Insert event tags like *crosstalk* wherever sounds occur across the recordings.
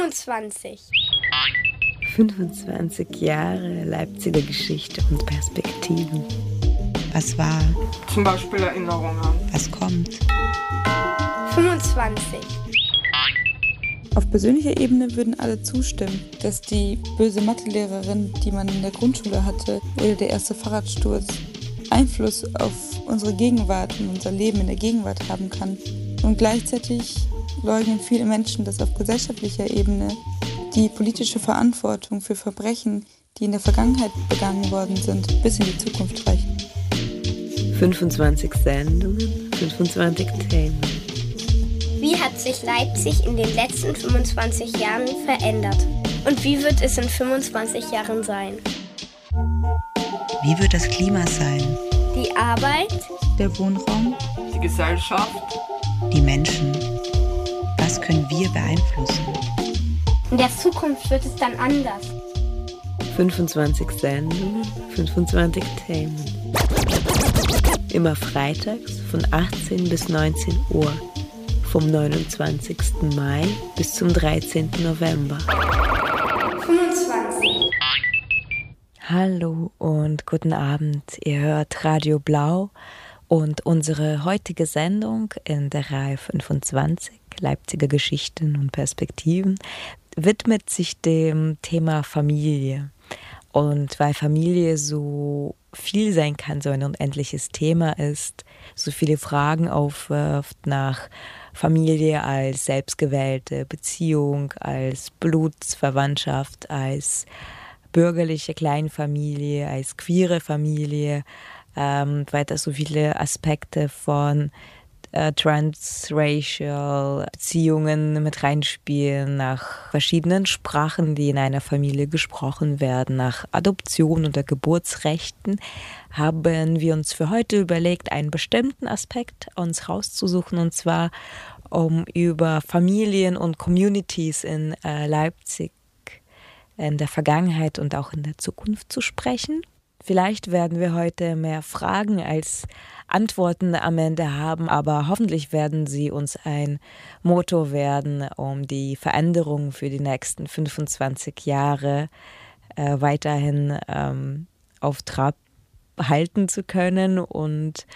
25. 25 Jahre Leipziger Geschichte und Perspektiven. Was war? Zum Beispiel Erinnerungen. Was kommt? 25. Auf persönlicher Ebene würden alle zustimmen, dass die böse Mathelehrerin, die man in der Grundschule hatte, oder der erste Fahrradsturz Einfluss auf unsere Gegenwart und unser Leben in der Gegenwart haben kann. Und gleichzeitig leugnen viele Menschen, dass auf gesellschaftlicher Ebene die politische Verantwortung für Verbrechen, die in der Vergangenheit begangen worden sind, bis in die Zukunft reicht. 25 Sendungen, 25 Themen. Wie hat sich Leipzig in den letzten 25 Jahren verändert? Und wie wird es in 25 Jahren sein? Wie wird das Klima sein? Die Arbeit? Der Wohnraum? Die Gesellschaft? Die Menschen? Was können wir beeinflussen? In der Zukunft wird es dann anders. 25 Sendungen, 25 Themen. Immer freitags von 18 bis 19 Uhr. Vom 29. Mai bis zum 13. November. 25. Hallo und guten Abend. Ihr hört Radio Blau und unsere heutige Sendung in der Reihe 25 Leipziger Geschichten und Perspektiven widmet sich dem Thema Familie. Und weil Familie so viel sein kann, so ein unendliches Thema ist, so viele Fragen aufwirft nach Familie als selbstgewählte Beziehung, als Blutsverwandtschaft, als bürgerliche Kleinfamilie, als queere Familie, ähm, weiter so viele Aspekte von äh, transracial Beziehungen mit reinspielen, nach verschiedenen Sprachen, die in einer Familie gesprochen werden, nach Adoption oder Geburtsrechten, haben wir uns für heute überlegt, einen bestimmten Aspekt uns rauszusuchen, und zwar um über Familien und Communities in äh, Leipzig in der Vergangenheit und auch in der Zukunft zu sprechen. Vielleicht werden wir heute mehr Fragen als Antworten am Ende haben, aber hoffentlich werden sie uns ein Motor werden, um die Veränderungen für die nächsten 25 Jahre äh, weiterhin ähm, auf Trab halten zu können und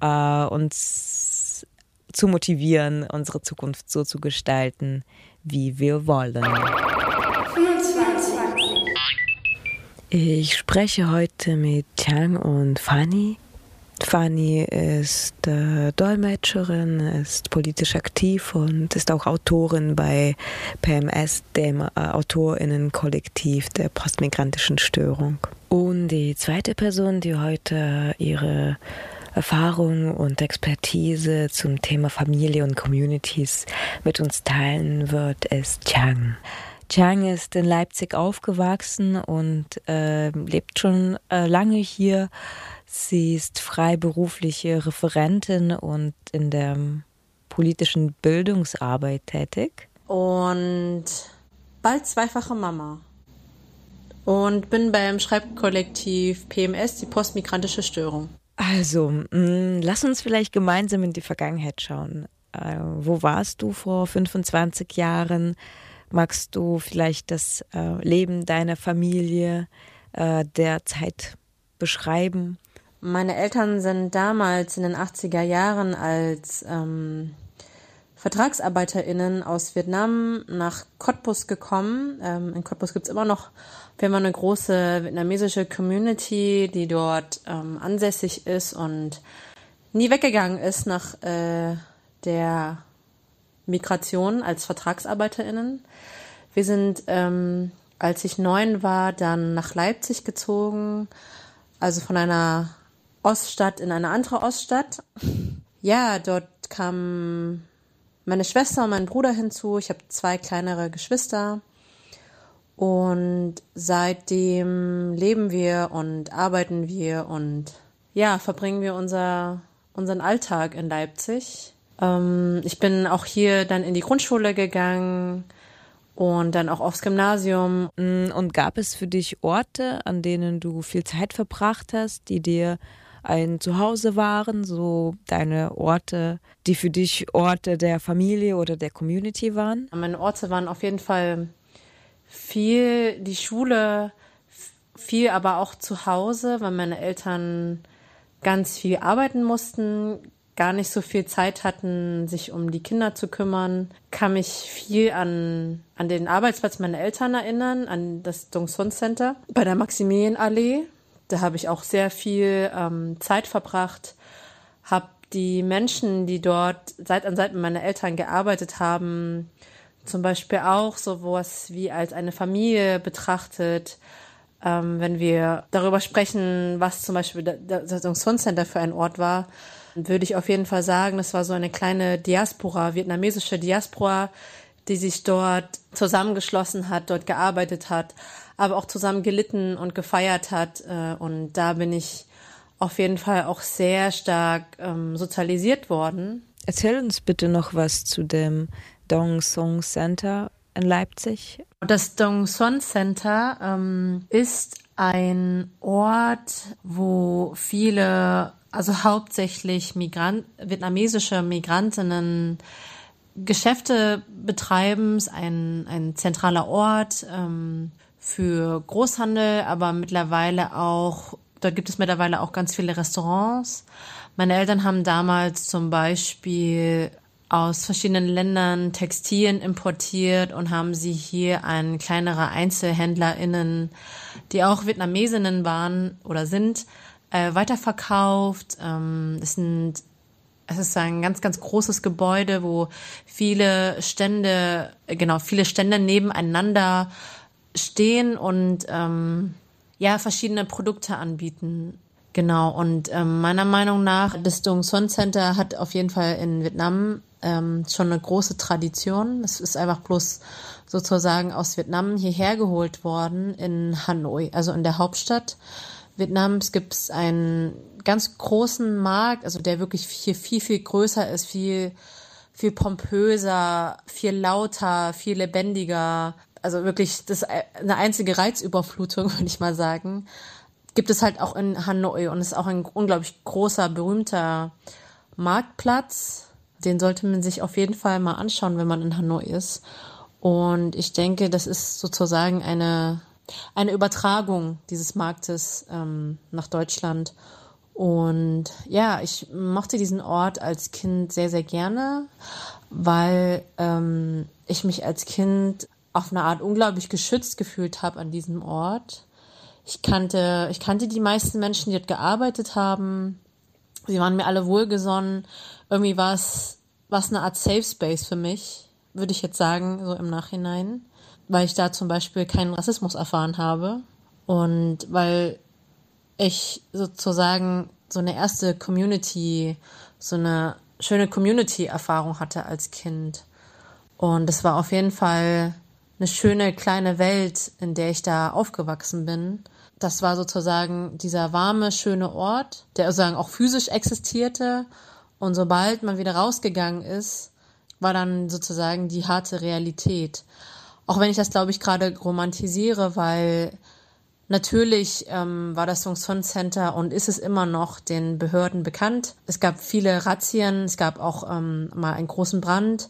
äh, uns zu motivieren, unsere Zukunft so zu gestalten, wie wir wollen. Ich spreche heute mit Chang und Fanny. Fanny ist äh, Dolmetscherin, ist politisch aktiv und ist auch Autorin bei PMS, dem äh, Autorinnenkollektiv der postmigrantischen Störung. Und die zweite Person, die heute ihre Erfahrung und Expertise zum Thema Familie und Communities mit uns teilen wird, ist Chang. Chang ist in Leipzig aufgewachsen und äh, lebt schon äh, lange hier. Sie ist freiberufliche Referentin und in der politischen Bildungsarbeit tätig. Und bald zweifache Mama. Und bin beim Schreibkollektiv PMS, die postmigrantische Störung. Also, mh, lass uns vielleicht gemeinsam in die Vergangenheit schauen. Äh, wo warst du vor 25 Jahren? Magst du vielleicht das äh, Leben deiner Familie äh, derzeit beschreiben? Meine Eltern sind damals in den 80er Jahren als ähm, VertragsarbeiterInnen aus Vietnam nach Cottbus gekommen. Ähm, in Cottbus gibt es immer noch, wir haben eine große vietnamesische Community, die dort ähm, ansässig ist und nie weggegangen ist nach äh, der Migration als VertragsarbeiterInnen. Wir sind, ähm, als ich neun war, dann nach Leipzig gezogen, also von einer Oststadt in eine andere Oststadt. Ja, dort kam meine Schwester und mein Bruder hinzu. Ich habe zwei kleinere Geschwister. Und seitdem leben wir und arbeiten wir und ja, verbringen wir unser, unseren Alltag in Leipzig. Ähm, ich bin auch hier dann in die Grundschule gegangen und dann auch aufs Gymnasium. Mm, und gab es für dich Orte, an denen du viel Zeit verbracht hast, die dir ein Zuhause waren, so deine Orte, die für dich Orte der Familie oder der Community waren? Meine Orte waren auf jeden Fall viel die Schule, viel aber auch zu Hause, weil meine Eltern ganz viel arbeiten mussten, gar nicht so viel Zeit hatten, sich um die Kinder zu kümmern, kann mich viel an, an den Arbeitsplatz meiner Eltern erinnern, an das Dongson Center bei der Maximilianallee. Da habe ich auch sehr viel ähm, Zeit verbracht, habe die Menschen, die dort Seit an Seit mit meinen Eltern gearbeitet haben, zum Beispiel auch sowas wie als eine Familie betrachtet, ähm, wenn wir darüber sprechen, was zum Beispiel das Dongson Center für ein Ort war, würde ich auf jeden Fall sagen, das war so eine kleine Diaspora, vietnamesische Diaspora, die sich dort zusammengeschlossen hat, dort gearbeitet hat, aber auch zusammen gelitten und gefeiert hat. Äh, und da bin ich auf jeden Fall auch sehr stark ähm, sozialisiert worden. Erzähl uns bitte noch was zu dem Dong Song Center in Leipzig. Das Dong Son Center ähm, ist ein Ort, wo viele also hauptsächlich Migrant, vietnamesische Migrantinnen Geschäfte betreiben, ein, ein zentraler Ort ähm, für Großhandel, aber mittlerweile auch, dort gibt es mittlerweile auch ganz viele Restaurants. Meine Eltern haben damals zum Beispiel aus verschiedenen Ländern Textilien importiert und haben sie hier an kleinere EinzelhändlerInnen, die auch Vietnamesinnen waren oder sind, äh, weiterverkauft. Ähm, es sind es ist ein ganz, ganz großes Gebäude, wo viele Stände, genau, viele Stände nebeneinander stehen und ähm, ja, verschiedene Produkte anbieten. Genau, und ähm, meiner Meinung nach, das Dong Son Center hat auf jeden Fall in Vietnam ähm, schon eine große Tradition. Es ist einfach bloß sozusagen aus Vietnam hierher geholt worden in Hanoi, also in der Hauptstadt. Vietnams gibt es einen ganz großen Markt, also der wirklich hier viel, viel größer ist, viel, viel pompöser, viel lauter, viel lebendiger. Also wirklich das eine einzige Reizüberflutung, *laughs* würde ich mal sagen. Gibt es halt auch in Hanoi und ist auch ein unglaublich großer, berühmter Marktplatz. Den sollte man sich auf jeden Fall mal anschauen, wenn man in Hanoi ist. Und ich denke, das ist sozusagen eine eine Übertragung dieses Marktes ähm, nach Deutschland. Und ja, ich mochte diesen Ort als Kind sehr, sehr gerne, weil ähm, ich mich als Kind auf eine Art unglaublich geschützt gefühlt habe an diesem Ort. Ich kannte, ich kannte die meisten Menschen, die dort gearbeitet haben. Sie waren mir alle wohlgesonnen. Irgendwie war es, war es eine Art Safe Space für mich, würde ich jetzt sagen, so im Nachhinein weil ich da zum Beispiel keinen Rassismus erfahren habe und weil ich sozusagen so eine erste Community, so eine schöne Community-Erfahrung hatte als Kind. Und es war auf jeden Fall eine schöne kleine Welt, in der ich da aufgewachsen bin. Das war sozusagen dieser warme, schöne Ort, der sozusagen auch physisch existierte. Und sobald man wieder rausgegangen ist, war dann sozusagen die harte Realität. Auch wenn ich das, glaube ich, gerade romantisiere, weil natürlich ähm, war das Songson Center und ist es immer noch den Behörden bekannt. Es gab viele Razzien, es gab auch ähm, mal einen großen Brand.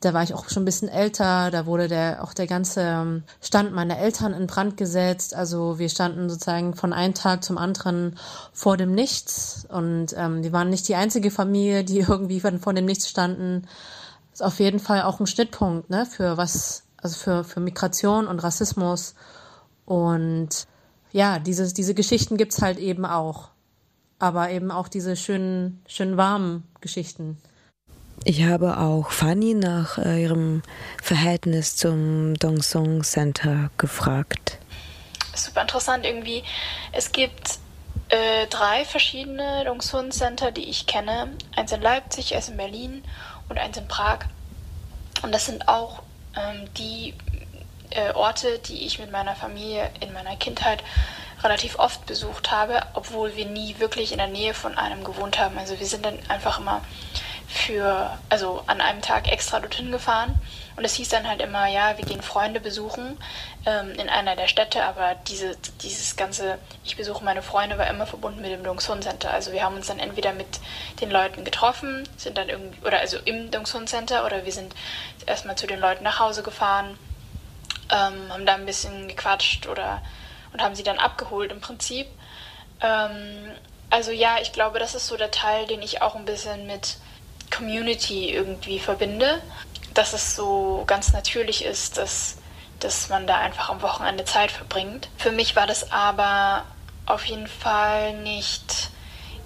Da war ich auch schon ein bisschen älter, da wurde der, auch der ganze ähm, Stand meiner Eltern in Brand gesetzt. Also wir standen sozusagen von einem Tag zum anderen vor dem Nichts. Und ähm, wir waren nicht die einzige Familie, die *laughs* irgendwie vor dem Nichts standen. Ist auf jeden Fall auch ein Schnittpunkt, ne, für was also für, für Migration und Rassismus. Und ja, dieses, diese Geschichten gibt's halt eben auch. Aber eben auch diese schönen, schön warmen Geschichten. Ich habe auch Fanny nach äh, ihrem Verhältnis zum Dongsong Center gefragt. Super interessant irgendwie. Es gibt äh, drei verschiedene Dongsun Center, die ich kenne. Eins in Leipzig, eins in Berlin und eins in Prag. Und das sind auch die äh, Orte, die ich mit meiner Familie in meiner Kindheit relativ oft besucht habe, obwohl wir nie wirklich in der Nähe von einem gewohnt haben. Also wir sind dann einfach immer für, also an einem Tag extra dorthin gefahren. Und es hieß dann halt immer, ja, wir gehen Freunde besuchen ähm, in einer der Städte, aber diese, dieses ganze, ich besuche meine Freunde, war immer verbunden mit dem Dongsun Center. Also wir haben uns dann entweder mit den Leuten getroffen, sind dann irgendwie, oder also im Dongsun Center, oder wir sind erstmal zu den Leuten nach Hause gefahren, ähm, haben da ein bisschen gequatscht oder und haben sie dann abgeholt im Prinzip. Ähm, also ja, ich glaube, das ist so der Teil, den ich auch ein bisschen mit Community irgendwie verbinde. Dass es so ganz natürlich ist, dass, dass man da einfach am Wochenende Zeit verbringt. Für mich war das aber auf jeden Fall nicht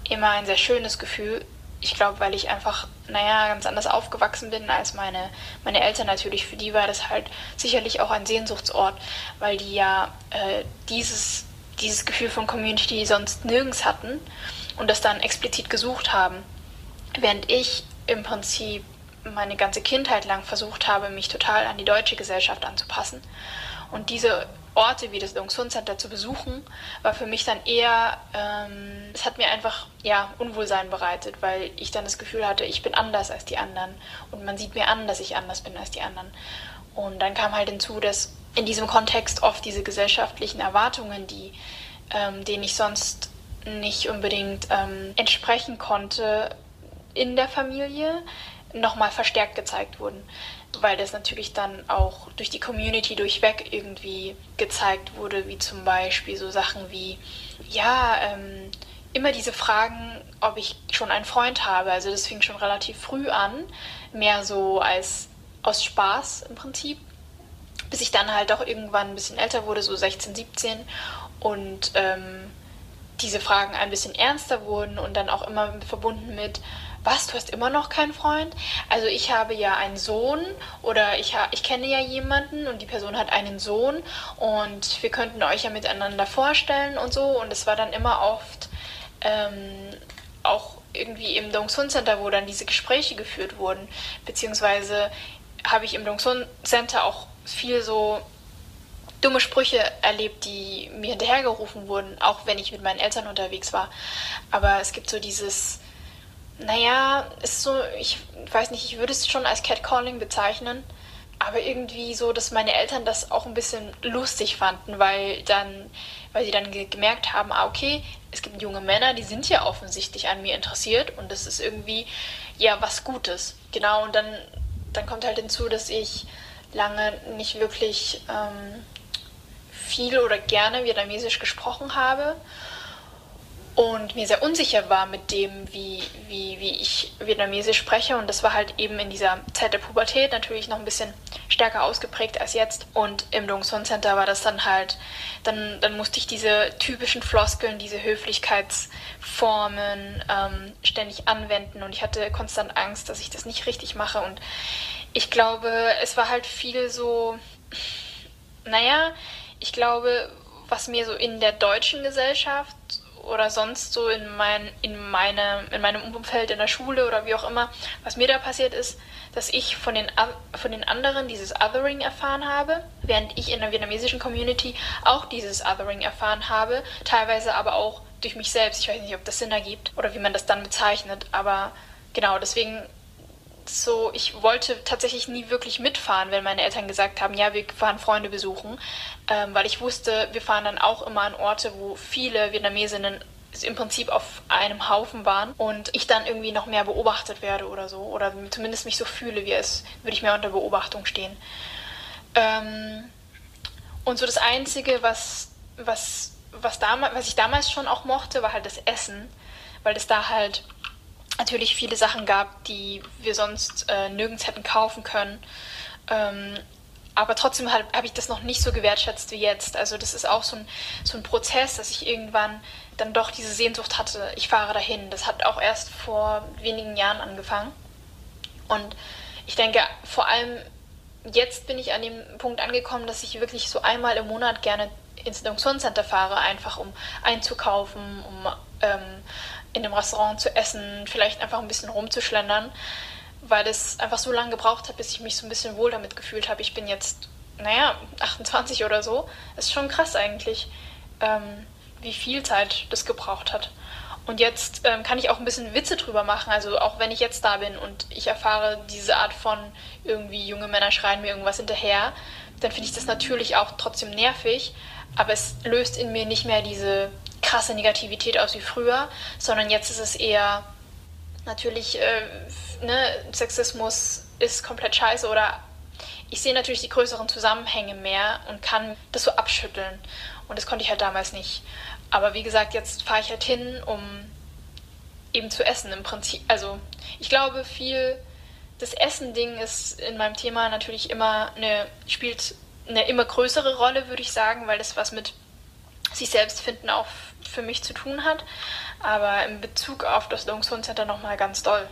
immer ein sehr schönes Gefühl. Ich glaube, weil ich einfach, naja, ganz anders aufgewachsen bin als meine, meine Eltern natürlich. Für die war das halt sicherlich auch ein Sehnsuchtsort, weil die ja äh, dieses dieses Gefühl von Community sonst nirgends hatten und das dann explizit gesucht haben. Während ich im Prinzip meine ganze Kindheit lang versucht habe, mich total an die deutsche Gesellschaft anzupassen. Und diese Orte wie das Dongsun Center zu besuchen, war für mich dann eher, ähm, es hat mir einfach ja Unwohlsein bereitet, weil ich dann das Gefühl hatte, ich bin anders als die anderen und man sieht mir an, dass ich anders bin als die anderen. Und dann kam halt hinzu, dass in diesem Kontext oft diese gesellschaftlichen Erwartungen, die, ähm, denen ich sonst nicht unbedingt ähm, entsprechen konnte in der Familie, nochmal verstärkt gezeigt wurden. Weil das natürlich dann auch durch die Community durchweg irgendwie gezeigt wurde, wie zum Beispiel so Sachen wie, ja, ähm, immer diese Fragen, ob ich schon einen Freund habe. Also das fing schon relativ früh an, mehr so als aus Spaß im Prinzip bis ich dann halt auch irgendwann ein bisschen älter wurde, so 16, 17 und ähm, diese Fragen ein bisschen ernster wurden und dann auch immer verbunden mit, was, du hast immer noch keinen Freund? Also ich habe ja einen Sohn oder ich, ich kenne ja jemanden und die Person hat einen Sohn und wir könnten euch ja miteinander vorstellen und so und es war dann immer oft ähm, auch irgendwie im Dongsun Center, wo dann diese Gespräche geführt wurden, beziehungsweise habe ich im Dongsun Center auch viel so dumme Sprüche erlebt, die mir hinterhergerufen wurden, auch wenn ich mit meinen Eltern unterwegs war. Aber es gibt so dieses, naja, ist so, ich weiß nicht, ich würde es schon als Catcalling bezeichnen, aber irgendwie so, dass meine Eltern das auch ein bisschen lustig fanden, weil dann, weil sie dann gemerkt haben, ah, okay, es gibt junge Männer, die sind ja offensichtlich an mir interessiert und das ist irgendwie ja was Gutes. Genau, und dann, dann kommt halt hinzu, dass ich lange nicht wirklich ähm, viel oder gerne Vietnamesisch gesprochen habe und mir sehr unsicher war mit dem, wie, wie, wie ich Vietnamesisch spreche. Und das war halt eben in dieser Zeit der Pubertät natürlich noch ein bisschen stärker ausgeprägt als jetzt. Und im Dong Son Center war das dann halt, dann, dann musste ich diese typischen Floskeln, diese Höflichkeitsformen ähm, ständig anwenden. Und ich hatte konstant Angst, dass ich das nicht richtig mache. Und ich glaube, es war halt viel so, naja, ich glaube, was mir so in der deutschen Gesellschaft oder sonst so in, mein, in, meine, in meinem Umfeld, in der Schule oder wie auch immer, was mir da passiert ist, dass ich von den, von den anderen dieses Othering erfahren habe, während ich in der vietnamesischen Community auch dieses Othering erfahren habe, teilweise aber auch durch mich selbst. Ich weiß nicht, ob das Sinn ergibt oder wie man das dann bezeichnet, aber genau, deswegen so, ich wollte tatsächlich nie wirklich mitfahren, wenn meine Eltern gesagt haben, ja, wir fahren Freunde besuchen, ähm, weil ich wusste, wir fahren dann auch immer an Orte, wo viele Vietnamesinnen im Prinzip auf einem Haufen waren und ich dann irgendwie noch mehr beobachtet werde oder so oder zumindest mich so fühle, wie es würde ich mehr unter Beobachtung stehen. Ähm, und so das Einzige, was, was, was, was ich damals schon auch mochte, war halt das Essen, weil es da halt natürlich viele Sachen gab, die wir sonst äh, nirgends hätten kaufen können. Ähm, aber trotzdem habe hab ich das noch nicht so gewertschätzt wie jetzt. Also das ist auch so ein, so ein Prozess, dass ich irgendwann dann doch diese Sehnsucht hatte, ich fahre dahin. Das hat auch erst vor wenigen Jahren angefangen. Und ich denke, vor allem jetzt bin ich an dem Punkt angekommen, dass ich wirklich so einmal im Monat gerne ins Dongsun Center fahre, einfach um einzukaufen, um ähm, in dem Restaurant zu essen, vielleicht einfach ein bisschen rumzuschlendern, weil es einfach so lange gebraucht hat, bis ich mich so ein bisschen wohl damit gefühlt habe. Ich bin jetzt, naja, 28 oder so. Ist schon krass eigentlich, ähm, wie viel Zeit das gebraucht hat. Und jetzt ähm, kann ich auch ein bisschen Witze drüber machen. Also auch wenn ich jetzt da bin und ich erfahre diese Art von irgendwie junge Männer schreien mir irgendwas hinterher, dann finde ich das natürlich auch trotzdem nervig. Aber es löst in mir nicht mehr diese krasse Negativität aus wie früher, sondern jetzt ist es eher natürlich, äh, ne, Sexismus ist komplett scheiße oder ich sehe natürlich die größeren Zusammenhänge mehr und kann das so abschütteln. Und das konnte ich halt damals nicht. Aber wie gesagt, jetzt fahre ich halt hin, um eben zu essen im Prinzip. Also ich glaube, viel das Essen-Ding ist in meinem Thema natürlich immer eine, spielt eine immer größere Rolle, würde ich sagen, weil das was mit sich selbst finden auch für mich zu tun hat. Aber in Bezug auf das Longsun Center nochmal ganz doll.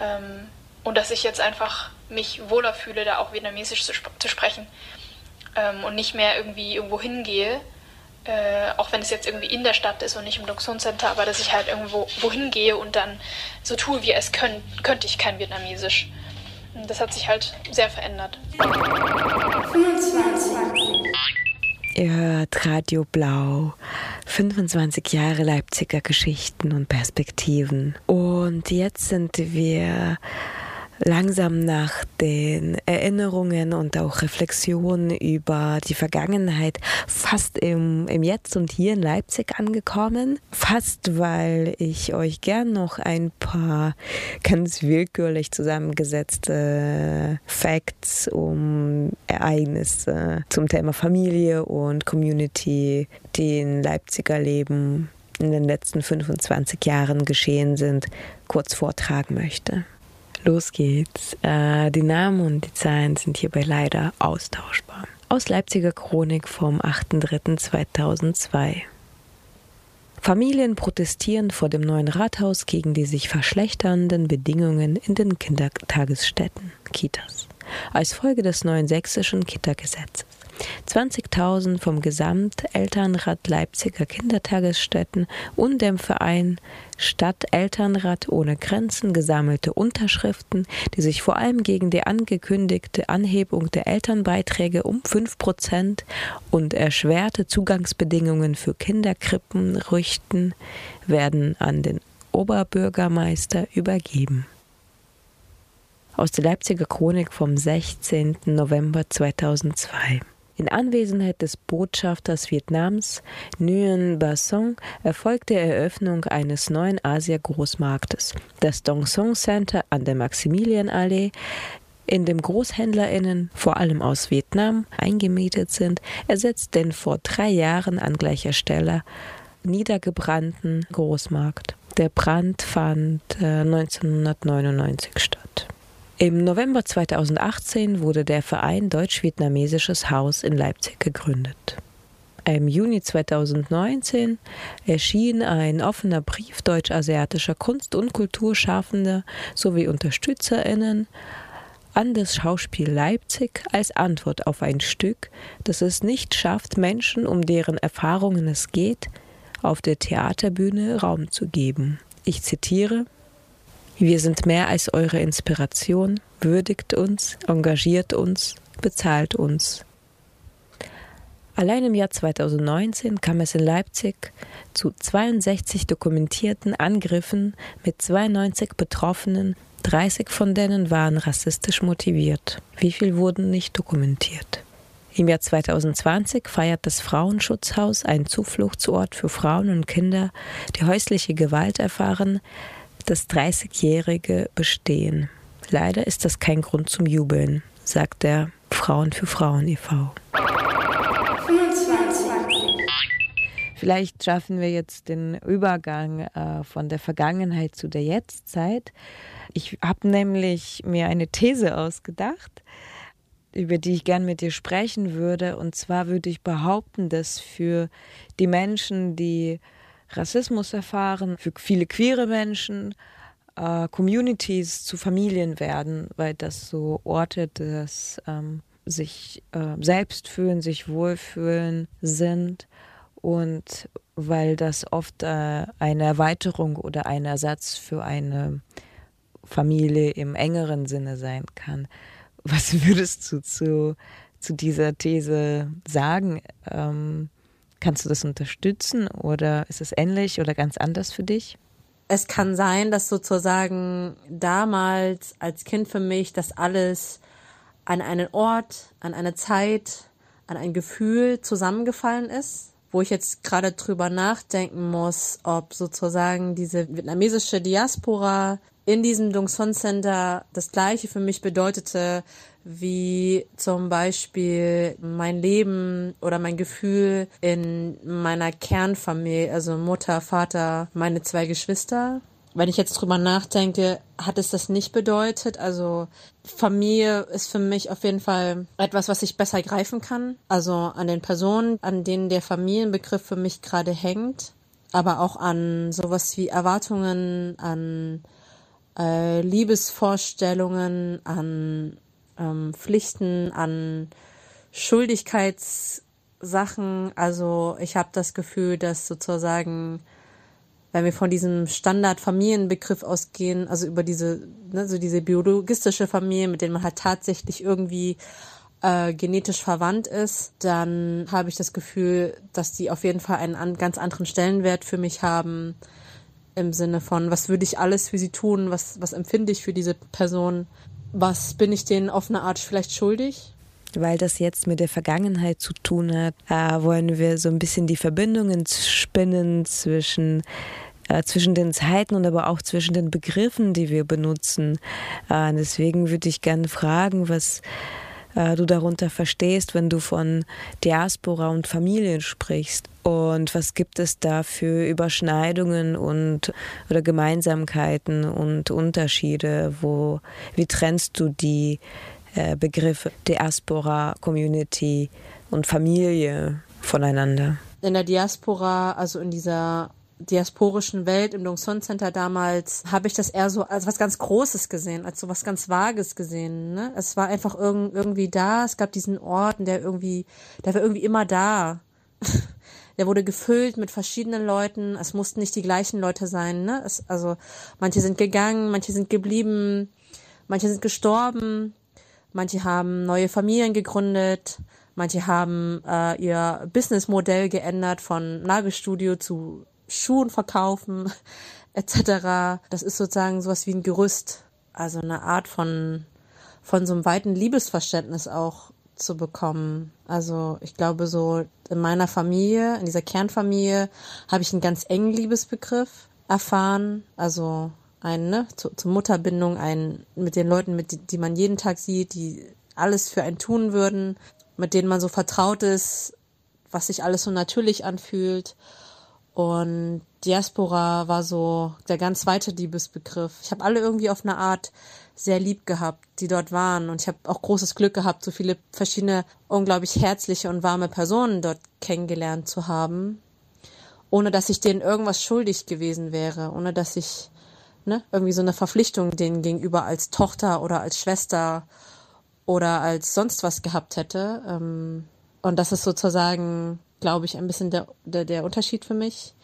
Ähm, und dass ich jetzt einfach mich wohler fühle, da auch vietnamesisch zu, sp zu sprechen ähm, und nicht mehr irgendwie irgendwo hingehe, äh, auch wenn es jetzt irgendwie in der Stadt ist und nicht im Luxon Center, aber dass ich halt irgendwo wohin gehe und dann so tue, wie es könnt, könnte ich kein Vietnamesisch. Das hat sich halt sehr verändert. 25. Ihr hört Radio Blau, 25 Jahre Leipziger Geschichten und Perspektiven. Und jetzt sind wir langsam nach den Erinnerungen und auch Reflexionen über die Vergangenheit fast im, im Jetzt und hier in Leipzig angekommen. Fast, weil ich euch gern noch ein paar ganz willkürlich zusammengesetzte Facts um Ereignisse zum Thema Familie und Community, die in Leipziger Leben in den letzten 25 Jahren geschehen sind, kurz vortragen möchte. Los geht's. Äh, die Namen und die Zahlen sind hierbei leider austauschbar. Aus Leipziger Chronik vom 8.3.2002. Familien protestieren vor dem neuen Rathaus gegen die sich verschlechternden Bedingungen in den Kindertagesstätten, Kitas, als Folge des neuen sächsischen Kita-Gesetzes. 20.000 vom Gesamtelternrat Leipziger Kindertagesstätten und dem Verein Stadtelternrat ohne Grenzen gesammelte Unterschriften, die sich vor allem gegen die angekündigte Anhebung der Elternbeiträge um 5 Prozent und erschwerte Zugangsbedingungen für Kinderkrippen richten, werden an den Oberbürgermeister übergeben. Aus der Leipziger Chronik vom 16. November 2002. In Anwesenheit des Botschafters Vietnams Nguyen Basson erfolgte Eröffnung eines neuen Asia-Großmarktes. Das Dong Song Center an der Maximilianallee in dem GroßhändlerInnen, vor allem aus Vietnam, eingemietet sind, ersetzt den vor drei Jahren an gleicher Stelle niedergebrannten Großmarkt. Der Brand fand äh, 1999 statt. Im November 2018 wurde der Verein Deutsch-Vietnamesisches Haus in Leipzig gegründet. Im Juni 2019 erschien ein offener Brief deutsch-asiatischer Kunst- und Kulturschaffender sowie UnterstützerInnen an das Schauspiel Leipzig als Antwort auf ein Stück, das es nicht schafft, Menschen, um deren Erfahrungen es geht, auf der Theaterbühne Raum zu geben. Ich zitiere wir sind mehr als eure Inspiration, würdigt uns, engagiert uns, bezahlt uns. Allein im Jahr 2019 kam es in Leipzig zu 62 dokumentierten Angriffen mit 92 Betroffenen, 30 von denen waren rassistisch motiviert. Wie viel wurden nicht dokumentiert? Im Jahr 2020 feiert das Frauenschutzhaus einen Zufluchtsort für Frauen und Kinder, die häusliche Gewalt erfahren, das 30-jährige Bestehen. Leider ist das kein Grund zum Jubeln, sagt der Frauen für Frauen e.V. 25. Vielleicht schaffen wir jetzt den Übergang äh, von der Vergangenheit zu der Jetztzeit. Ich habe nämlich mir eine These ausgedacht, über die ich gern mit dir sprechen würde. Und zwar würde ich behaupten, dass für die Menschen, die Rassismus erfahren, für viele queere Menschen, äh, Communities zu Familien werden, weil das so Orte des ähm, sich äh, selbst fühlen, sich wohlfühlen sind und weil das oft äh, eine Erweiterung oder ein Ersatz für eine Familie im engeren Sinne sein kann. Was *laughs* würdest du zu, zu dieser These sagen? Ähm, Kannst du das unterstützen oder ist es ähnlich oder ganz anders für dich? Es kann sein, dass sozusagen damals als Kind für mich das alles an einen Ort, an eine Zeit, an ein Gefühl zusammengefallen ist, wo ich jetzt gerade drüber nachdenken muss, ob sozusagen diese vietnamesische Diaspora in diesem Dong Son Center das gleiche für mich bedeutete, wie zum Beispiel mein Leben oder mein Gefühl in meiner Kernfamilie, also Mutter, Vater, meine zwei Geschwister. Wenn ich jetzt drüber nachdenke, hat es das nicht bedeutet. Also Familie ist für mich auf jeden Fall etwas, was ich besser greifen kann. Also an den Personen, an denen der Familienbegriff für mich gerade hängt, aber auch an sowas wie Erwartungen, an äh, Liebesvorstellungen, an ähm, Pflichten, an Schuldigkeitssachen. Also ich habe das Gefühl, dass sozusagen, wenn wir von diesem Standard-Familienbegriff ausgehen, also über diese, ne, so diese biologistische Familie, mit denen man halt tatsächlich irgendwie äh, genetisch verwandt ist, dann habe ich das Gefühl, dass die auf jeden Fall einen an, ganz anderen Stellenwert für mich haben im Sinne von, was würde ich alles für sie tun, was, was empfinde ich für diese Person, was bin ich denen auf eine Art vielleicht schuldig? Weil das jetzt mit der Vergangenheit zu tun hat, äh, wollen wir so ein bisschen die Verbindungen spinnen zwischen äh, zwischen den Zeiten und aber auch zwischen den Begriffen, die wir benutzen. Äh, deswegen würde ich gerne fragen, was äh, du darunter verstehst, wenn du von Diaspora und Familien sprichst. Und was gibt es da für Überschneidungen und oder Gemeinsamkeiten und Unterschiede? Wo, wie trennst du die äh, Begriffe Diaspora, Community und Familie voneinander? In der Diaspora, also in dieser diasporischen Welt im Dongson Center damals habe ich das eher so als was ganz Großes gesehen, als so was ganz Vages gesehen. Ne? Es war einfach irg irgendwie da. Es gab diesen Ort, der irgendwie, der war irgendwie immer da. *laughs* der wurde gefüllt mit verschiedenen Leuten. Es mussten nicht die gleichen Leute sein. Ne? Es, also manche sind gegangen, manche sind geblieben, manche sind gestorben, manche haben neue Familien gegründet. Manche haben äh, ihr Businessmodell geändert von Nagelstudio zu Schuhen verkaufen *laughs* etc. Das ist sozusagen sowas wie ein Gerüst, also eine Art von von so einem weiten Liebesverständnis auch zu bekommen. Also ich glaube so in meiner Familie, in dieser Kernfamilie, habe ich einen ganz engen Liebesbegriff erfahren. Also einen, ne, zu, zur Mutterbindung, einen mit den Leuten, mit die, die man jeden Tag sieht, die alles für einen tun würden, mit denen man so vertraut ist, was sich alles so natürlich anfühlt. Und Diaspora war so der ganz weite Liebesbegriff. Ich habe alle irgendwie auf eine Art sehr lieb gehabt, die dort waren. Und ich habe auch großes Glück gehabt, so viele verschiedene, unglaublich herzliche und warme Personen dort kennengelernt zu haben. Ohne dass ich denen irgendwas schuldig gewesen wäre, ohne dass ich ne, irgendwie so eine Verpflichtung denen gegenüber als Tochter oder als Schwester oder als sonst was gehabt hätte. Ähm, und das ist sozusagen glaube ich, ein bisschen der, der, der Unterschied für mich.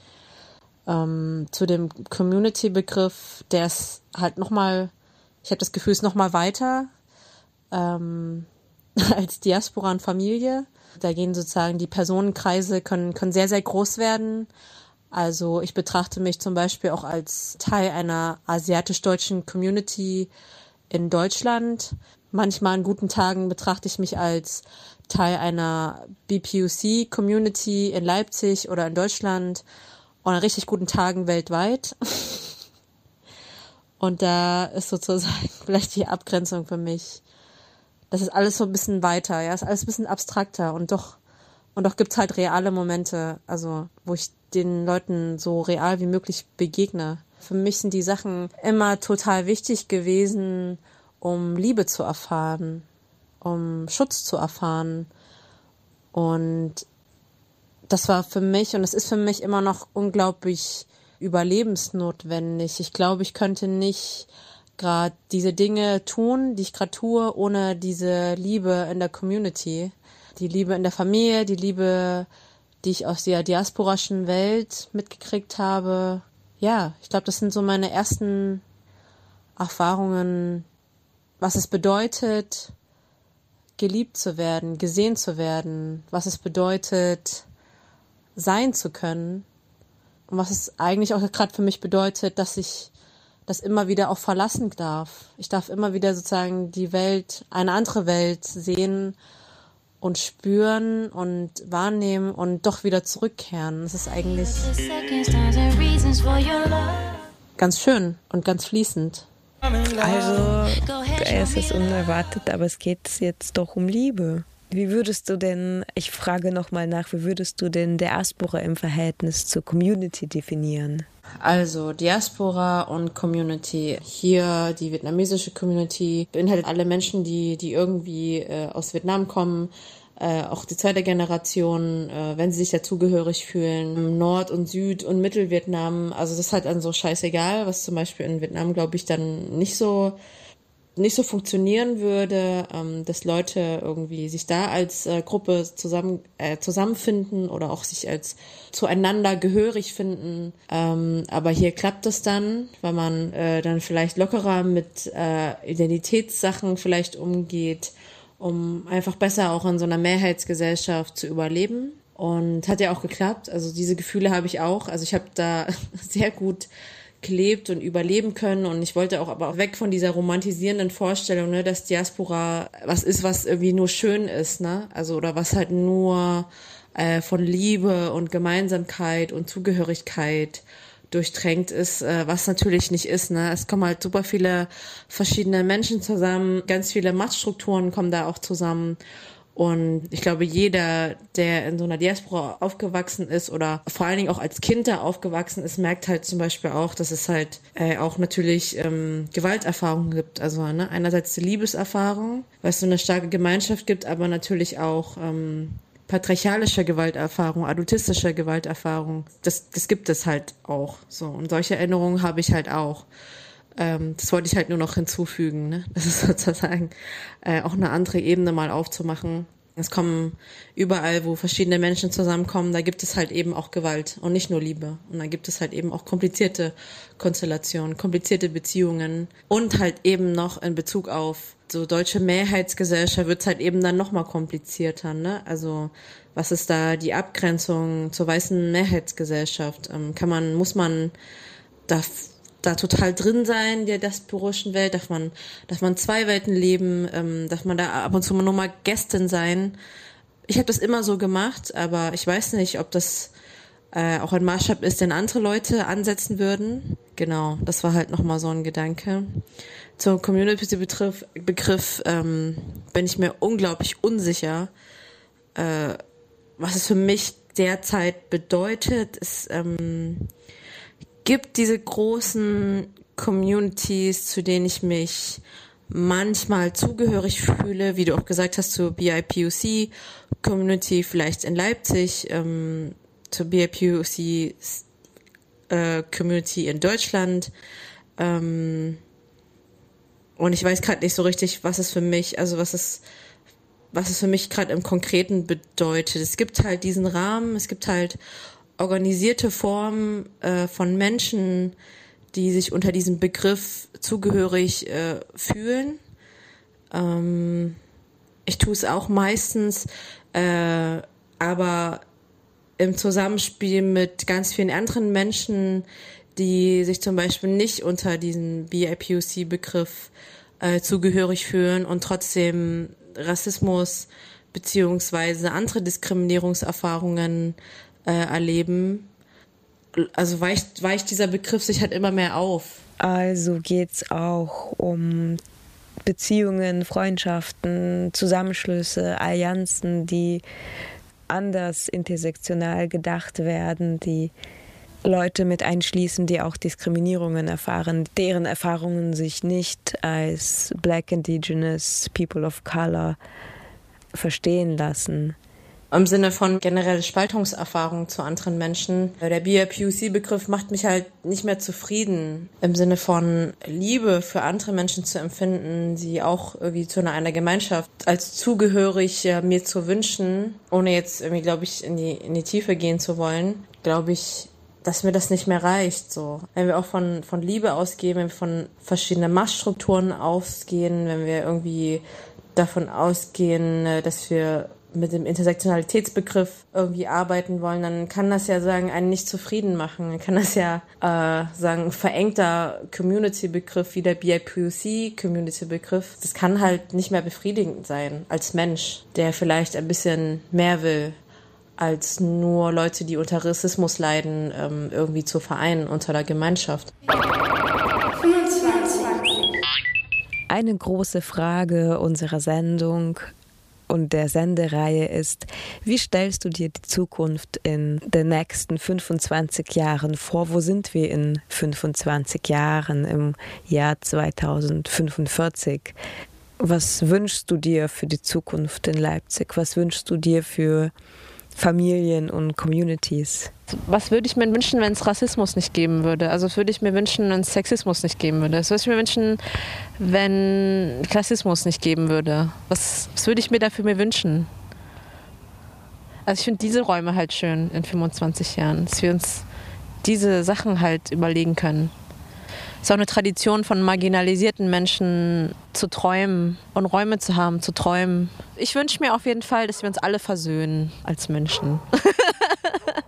Ähm, zu dem Community-Begriff, der ist halt nochmal, ich habe das Gefühl, ist nochmal weiter ähm, *laughs* als Diaspora und Familie. Da gehen sozusagen die Personenkreise, können, können sehr, sehr groß werden. Also ich betrachte mich zum Beispiel auch als Teil einer asiatisch-deutschen Community in Deutschland. Manchmal an guten Tagen betrachte ich mich als Teil einer BPUC-Community in Leipzig oder in Deutschland und an richtig guten Tagen weltweit. *laughs* Und da ist sozusagen *laughs* vielleicht die Abgrenzung für mich. Das ist alles so ein bisschen weiter, ja, ist alles ein bisschen abstrakter und doch, und doch gibt's halt reale Momente, also, wo ich den Leuten so real wie möglich begegne. Für mich sind die Sachen immer total wichtig gewesen, um Liebe zu erfahren, um Schutz zu erfahren. Und das war für mich und es ist für mich immer noch unglaublich überlebensnotwendig. Ich glaube, ich könnte nicht gerade diese Dinge tun, die ich gerade tue, ohne diese Liebe in der Community. Die Liebe in der Familie, die Liebe, die ich aus der diasporischen Welt mitgekriegt habe. Ja, ich glaube, das sind so meine ersten Erfahrungen, was es bedeutet, geliebt zu werden, gesehen zu werden, was es bedeutet, sein zu können. Und was es eigentlich auch gerade für mich bedeutet, dass ich das immer wieder auch verlassen darf. Ich darf immer wieder sozusagen die Welt, eine andere Welt sehen und spüren und wahrnehmen und doch wieder zurückkehren. Das ist eigentlich ganz schön und ganz fließend. Also, es ist unerwartet, aber es geht jetzt doch um Liebe. Wie würdest du denn, ich frage nochmal nach, wie würdest du denn Diaspora im Verhältnis zur Community definieren? Also Diaspora und Community. Hier die vietnamesische Community beinhaltet alle Menschen, die, die irgendwie äh, aus Vietnam kommen, äh, auch die zweite Generation, äh, wenn sie sich dazugehörig fühlen, Nord- und Süd- und Mittelvietnam. Also das ist halt dann so scheißegal, was zum Beispiel in Vietnam, glaube ich, dann nicht so nicht so funktionieren würde, ähm, dass Leute irgendwie sich da als äh, Gruppe zusammen äh, zusammenfinden oder auch sich als zueinander gehörig finden. Ähm, aber hier klappt es dann, weil man äh, dann vielleicht lockerer mit äh, Identitätssachen vielleicht umgeht, um einfach besser auch in so einer Mehrheitsgesellschaft zu überleben. Und hat ja auch geklappt. Also diese Gefühle habe ich auch. Also ich habe da *laughs* sehr gut gelebt und überleben können. Und ich wollte auch aber auch weg von dieser romantisierenden Vorstellung, ne, dass Diaspora was ist, was irgendwie nur schön ist, ne? Also oder was halt nur äh, von Liebe und Gemeinsamkeit und Zugehörigkeit durchtränkt ist, äh, was natürlich nicht ist. Ne? Es kommen halt super viele verschiedene Menschen zusammen, ganz viele Machtstrukturen kommen da auch zusammen. Und ich glaube, jeder, der in so einer Diaspora aufgewachsen ist oder vor allen Dingen auch als Kind da aufgewachsen ist, merkt halt zum Beispiel auch, dass es halt äh, auch natürlich ähm, Gewalterfahrungen gibt. Also ne, einerseits die Liebeserfahrung, weil es so eine starke Gemeinschaft gibt, aber natürlich auch ähm, patriarchalische Gewalterfahrung, adultistische Gewalterfahrung. Das, das gibt es halt auch so. Und solche Erinnerungen habe ich halt auch. Ähm, das wollte ich halt nur noch hinzufügen. Ne? *laughs* Das ist sozusagen äh, auch eine andere Ebene mal aufzumachen. Es kommen überall, wo verschiedene Menschen zusammenkommen, da gibt es halt eben auch Gewalt und nicht nur Liebe. Und da gibt es halt eben auch komplizierte Konstellationen, komplizierte Beziehungen und halt eben noch in Bezug auf so deutsche Mehrheitsgesellschaft wird es halt eben dann nochmal komplizierter. Ne? Also was ist da die Abgrenzung zur weißen Mehrheitsgesellschaft? Ähm, kann man, muss man da da total drin sein, der diasporischen Welt, darf man, darf man zwei Welten leben, ähm, darf man da ab und zu nur mal Gästin sein. Ich habe das immer so gemacht, aber ich weiß nicht, ob das äh, auch ein Maßstab ist, den andere Leute ansetzen würden. Genau, das war halt nochmal so ein Gedanke. Zum Community-Begriff Begriff, ähm, bin ich mir unglaublich unsicher, äh, was es für mich derzeit bedeutet. Es, ähm, gibt diese großen Communities, zu denen ich mich manchmal zugehörig fühle, wie du auch gesagt hast, zur BIPOC Community, vielleicht in Leipzig, ähm, zur BIPOC äh, Community in Deutschland. Ähm, und ich weiß gerade nicht so richtig, was es für mich, also was es, was es für mich gerade im Konkreten bedeutet. Es gibt halt diesen Rahmen, es gibt halt organisierte Form äh, von Menschen, die sich unter diesem Begriff zugehörig äh, fühlen. Ähm, ich tue es auch meistens, äh, aber im Zusammenspiel mit ganz vielen anderen Menschen, die sich zum Beispiel nicht unter diesen BIPOC-Begriff äh, zugehörig fühlen und trotzdem Rassismus beziehungsweise andere Diskriminierungserfahrungen äh, erleben. Also weicht, weicht dieser Begriff sich halt immer mehr auf. Also geht es auch um Beziehungen, Freundschaften, Zusammenschlüsse, Allianzen, die anders intersektional gedacht werden, die Leute mit einschließen, die auch Diskriminierungen erfahren, deren Erfahrungen sich nicht als Black Indigenous People of Color verstehen lassen im Sinne von generelle Spaltungserfahrung zu anderen Menschen. Der BIPOC-Begriff macht mich halt nicht mehr zufrieden, im Sinne von Liebe für andere Menschen zu empfinden, sie auch irgendwie zu einer, einer Gemeinschaft als zugehörig ja, mir zu wünschen, ohne jetzt irgendwie, glaube ich, in die, in die Tiefe gehen zu wollen, glaube ich, dass mir das nicht mehr reicht. So, wenn wir auch von von Liebe ausgehen, wenn wir von verschiedenen Machtstrukturen ausgehen, wenn wir irgendwie davon ausgehen, dass wir mit dem Intersektionalitätsbegriff irgendwie arbeiten wollen, dann kann das ja sagen, einen nicht zufrieden machen. Dann kann das ja äh, sagen, verengter Community-Begriff wie der BIPOC-Community-Begriff. Das kann halt nicht mehr befriedigend sein als Mensch, der vielleicht ein bisschen mehr will als nur Leute, die unter Rassismus leiden, ähm, irgendwie zu vereinen unter der Gemeinschaft. 25. Eine große Frage unserer Sendung und der Sendereihe ist, wie stellst du dir die Zukunft in den nächsten 25 Jahren vor? Wo sind wir in 25 Jahren im Jahr 2045? Was wünschst du dir für die Zukunft in Leipzig? Was wünschst du dir für Familien und Communities? Was würde ich mir wünschen, wenn es Rassismus nicht geben würde? Also was würde ich mir wünschen, wenn es Sexismus nicht geben würde? Was würde ich mir wünschen, wenn Klassismus nicht geben würde? Was, was würde ich mir dafür mir wünschen? Also ich finde diese Räume halt schön in 25 Jahren, dass wir uns diese Sachen halt überlegen können. Es ist auch eine Tradition von marginalisierten Menschen zu träumen und Räume zu haben, zu träumen. Ich wünsche mir auf jeden Fall, dass wir uns alle versöhnen als Menschen. *laughs*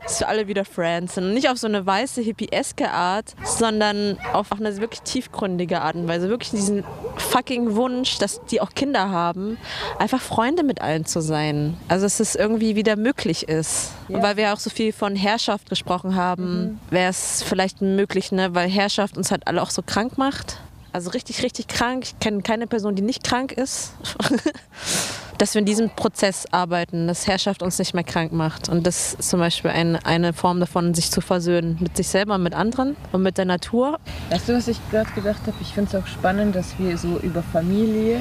dass wir alle wieder Friends sind. Und nicht auf so eine weiße, hippieske Art, sondern auf eine wirklich tiefgründige Art und Weise. Wirklich diesen fucking Wunsch, dass die auch Kinder haben, einfach Freunde mit allen zu sein. Also dass es irgendwie wieder möglich ist. Ja. Und weil wir auch so viel von Herrschaft gesprochen haben, mhm. wäre es vielleicht möglich, ne? weil Herrschaft uns halt alle auch so krank macht. Also richtig, richtig krank. Ich kenne keine Person, die nicht krank ist. *laughs* dass wir in diesem Prozess arbeiten, dass Herrschaft uns nicht mehr krank macht. Und das ist zum Beispiel ein, eine Form davon, sich zu versöhnen mit sich selber, mit anderen und mit der Natur. Weißt du, was ich gerade gedacht habe? Ich finde es auch spannend, dass wir so über Familie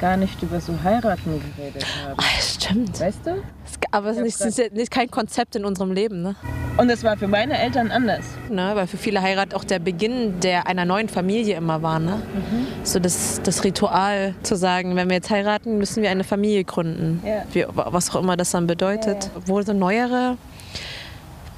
gar nicht über so heiraten geredet haben. Ach, stimmt. Weißt du? Aber es ist, nicht, ist kein Konzept in unserem Leben. Ne? Und es war für meine Eltern anders. Ne, weil für viele Heirat auch der Beginn der einer neuen Familie immer war. Ne? Mhm. So das, das Ritual zu sagen, wenn wir jetzt heiraten, müssen wir eine Familie gründen. Ja. Wie, was auch immer das dann bedeutet. Ja, ja. Obwohl so neuere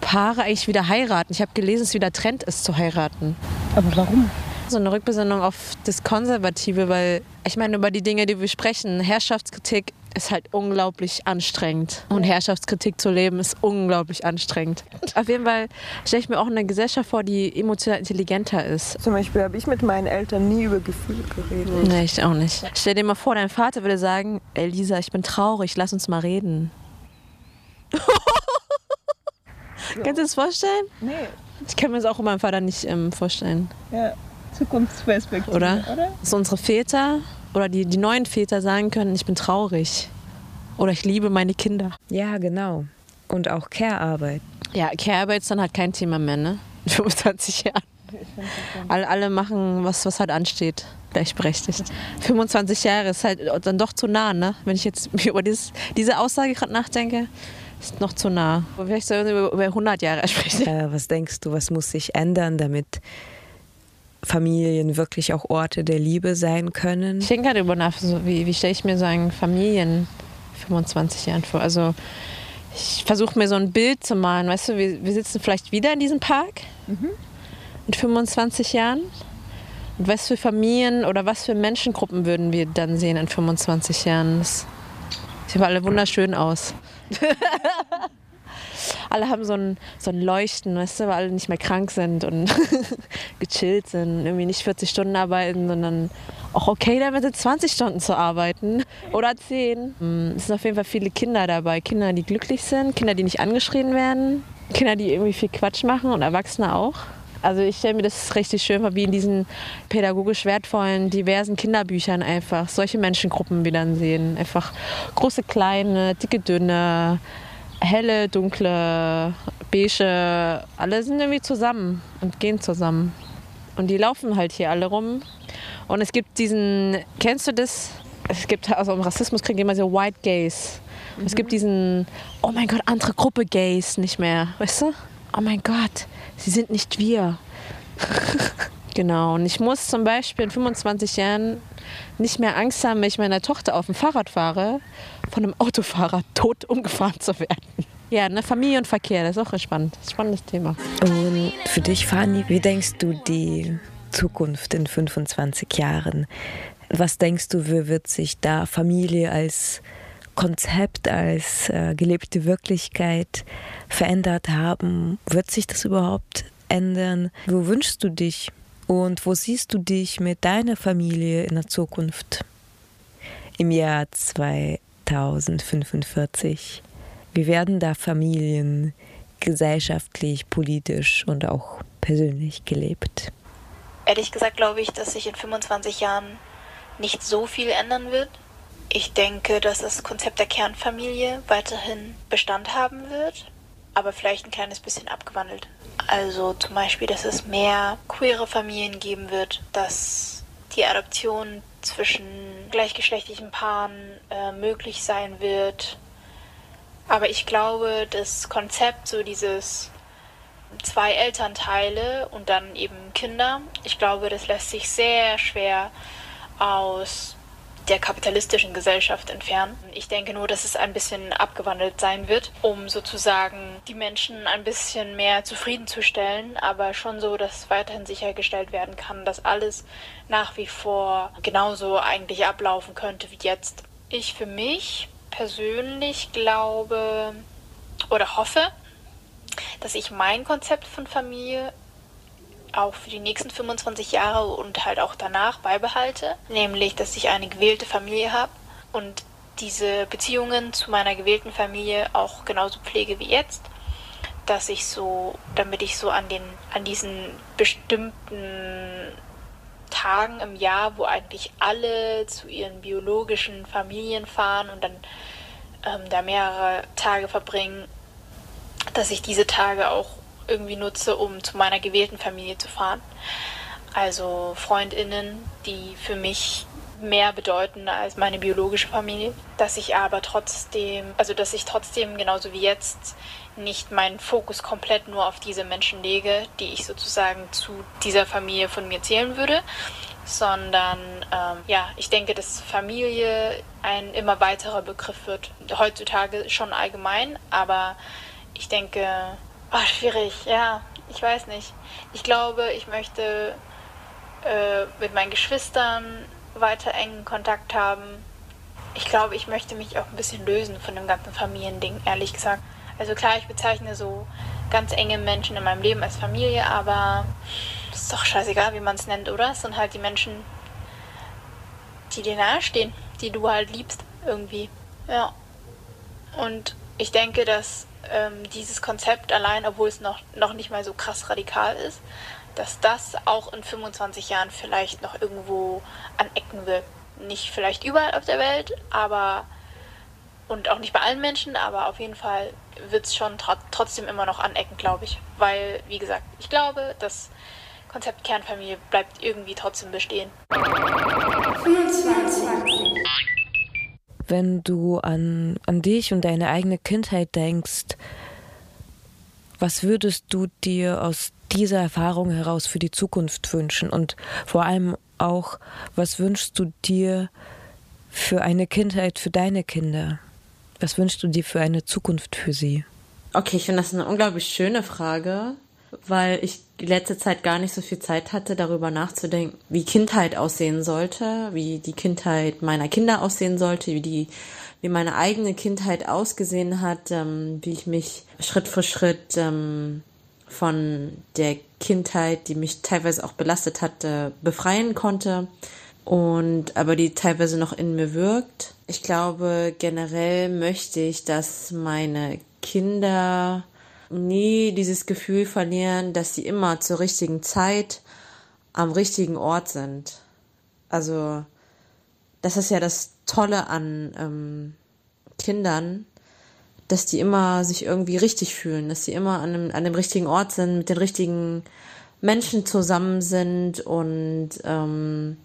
Paare eigentlich wieder heiraten. Ich habe gelesen, dass es wieder Trend ist zu heiraten. Aber warum? So eine Rückbesinnung auf das Konservative, weil ich meine, über die Dinge, die wir sprechen, Herrschaftskritik ist halt unglaublich anstrengend. Und Herrschaftskritik zu leben ist unglaublich anstrengend. Auf jeden Fall stelle ich mir auch eine Gesellschaft vor, die emotional intelligenter ist. Zum Beispiel habe ich mit meinen Eltern nie über Gefühle geredet. Nee, ich auch nicht. Stell dir mal vor, dein Vater würde sagen, Elisa, ich bin traurig, lass uns mal reden. *laughs* Kannst du das vorstellen? Nee. Ich kann mir das auch mit meinem Vater nicht ähm, vorstellen. Ja, Zukunftsperspektive, oder? oder? Dass unsere Väter oder die, die neuen Väter sagen können, ich bin traurig oder ich liebe meine Kinder. Ja, genau. Und auch Care-Arbeit. Ja, Care-Arbeit ist dann halt kein Thema mehr, ne? *laughs* In 25 Jahren. Alle, alle machen, was, was halt ansteht, gleichberechtigt. 25 Jahre ist halt dann doch zu nah, ne? Wenn ich jetzt *laughs* über dieses, diese Aussage gerade nachdenke, ist noch zu nah. Vielleicht sollen wir über 100 Jahre sprechen. Äh, was denkst du, was muss sich ändern, damit Familien wirklich auch Orte der Liebe sein können. Ich denke gerade über nach, so wie, wie stelle ich mir so einen Familien 25 Jahren vor? Also ich versuche mir so ein Bild zu malen. Weißt du, wir, wir sitzen vielleicht wieder in diesem Park mhm. in 25 Jahren. Und was für Familien oder was für Menschengruppen würden wir dann sehen in 25 Jahren? Das sieht alle wunderschön aus. *laughs* alle haben so ein, so ein Leuchten, weißt du, weil alle nicht mehr krank sind und *laughs* gechillt sind, irgendwie nicht 40 Stunden arbeiten, sondern auch okay damit sind 20 Stunden zu arbeiten *laughs* oder 10. Mm, es sind auf jeden Fall viele Kinder dabei. Kinder, die glücklich sind, Kinder, die nicht angeschrien werden, Kinder, die irgendwie viel Quatsch machen und Erwachsene auch. Also ich stelle mir das richtig schön vor, wie in diesen pädagogisch wertvollen, diversen Kinderbüchern einfach solche Menschengruppen wieder sehen. Einfach große, kleine, dicke, dünne, helle, dunkle, beige, alle sind irgendwie zusammen und gehen zusammen. Und die laufen halt hier alle rum. Und es gibt diesen, kennst du das? Es gibt also im Rassismus kriegen immer so White Gays. Mhm. Es gibt diesen, oh mein Gott, andere Gruppe Gays nicht mehr, weißt du? Oh mein Gott, sie sind nicht wir. *laughs* genau, und ich muss zum Beispiel in 25 Jahren nicht mehr Angst haben, wenn ich meiner Tochter auf dem Fahrrad fahre, von einem Autofahrer tot umgefahren zu werden. Ja, ne, Familie und Verkehr, das ist auch spannend. Spannendes Thema. Und für dich, Fanny, wie denkst du die Zukunft in 25 Jahren? Was denkst du, wie wird sich da Familie als Konzept als äh, gelebte Wirklichkeit verändert haben. Wird sich das überhaupt ändern? Wo wünschst du dich und wo siehst du dich mit deiner Familie in der Zukunft? Im Jahr 2045. Wie werden da Familien gesellschaftlich, politisch und auch persönlich gelebt? Ehrlich gesagt glaube ich, dass sich in 25 Jahren nicht so viel ändern wird. Ich denke, dass das Konzept der Kernfamilie weiterhin Bestand haben wird, aber vielleicht ein kleines bisschen abgewandelt. Also zum Beispiel, dass es mehr queere Familien geben wird, dass die Adoption zwischen gleichgeschlechtlichen Paaren äh, möglich sein wird. Aber ich glaube, das Konzept, so dieses zwei Elternteile und dann eben Kinder, ich glaube, das lässt sich sehr schwer aus der kapitalistischen Gesellschaft entfernen. Ich denke nur, dass es ein bisschen abgewandelt sein wird, um sozusagen die Menschen ein bisschen mehr zufriedenzustellen, aber schon so, dass weiterhin sichergestellt werden kann, dass alles nach wie vor genauso eigentlich ablaufen könnte wie jetzt. Ich für mich persönlich glaube oder hoffe, dass ich mein Konzept von Familie auch für die nächsten 25 Jahre und halt auch danach beibehalte, nämlich dass ich eine gewählte Familie habe und diese Beziehungen zu meiner gewählten Familie auch genauso pflege wie jetzt, dass ich so, damit ich so an den, an diesen bestimmten Tagen im Jahr, wo eigentlich alle zu ihren biologischen Familien fahren und dann ähm, da mehrere Tage verbringen, dass ich diese Tage auch irgendwie nutze, um zu meiner gewählten Familie zu fahren. Also Freundinnen, die für mich mehr bedeuten als meine biologische Familie, dass ich aber trotzdem, also dass ich trotzdem genauso wie jetzt nicht meinen Fokus komplett nur auf diese Menschen lege, die ich sozusagen zu dieser Familie von mir zählen würde, sondern ähm, ja, ich denke, dass Familie ein immer weiterer Begriff wird. Heutzutage schon allgemein, aber ich denke, Oh, schwierig, ja. Ich weiß nicht. Ich glaube, ich möchte äh, mit meinen Geschwistern weiter engen Kontakt haben. Ich glaube, ich möchte mich auch ein bisschen lösen von dem ganzen Familiending, ehrlich gesagt. Also klar, ich bezeichne so ganz enge Menschen in meinem Leben als Familie, aber ist doch scheißegal, wie man es nennt, oder? Es sind halt die Menschen, die dir nahestehen, die du halt liebst, irgendwie. Ja. Und ich denke, dass ähm, dieses Konzept allein, obwohl es noch, noch nicht mal so krass radikal ist, dass das auch in 25 Jahren vielleicht noch irgendwo anecken wird. Nicht vielleicht überall auf der Welt, aber und auch nicht bei allen Menschen, aber auf jeden Fall wird es schon tr trotzdem immer noch anecken, glaube ich. Weil, wie gesagt, ich glaube, das Konzept Kernfamilie bleibt irgendwie trotzdem bestehen. 25 wenn du an, an dich und deine eigene Kindheit denkst, was würdest du dir aus dieser Erfahrung heraus für die Zukunft wünschen? Und vor allem auch, was wünschst du dir für eine Kindheit für deine Kinder? Was wünschst du dir für eine Zukunft für sie? Okay, ich finde das eine unglaublich schöne Frage weil ich die letzte Zeit gar nicht so viel Zeit hatte, darüber nachzudenken, wie Kindheit aussehen sollte, wie die Kindheit meiner Kinder aussehen sollte, wie die, wie meine eigene Kindheit ausgesehen hat, ähm, wie ich mich Schritt für Schritt ähm, von der Kindheit, die mich teilweise auch belastet hatte, befreien konnte und aber die teilweise noch in mir wirkt. Ich glaube, generell möchte ich, dass meine Kinder nie dieses Gefühl verlieren, dass sie immer zur richtigen Zeit am richtigen Ort sind. Also das ist ja das Tolle an ähm, Kindern, dass die immer sich irgendwie richtig fühlen, dass sie immer an dem, an dem richtigen Ort sind, mit den richtigen Menschen zusammen sind und ähm,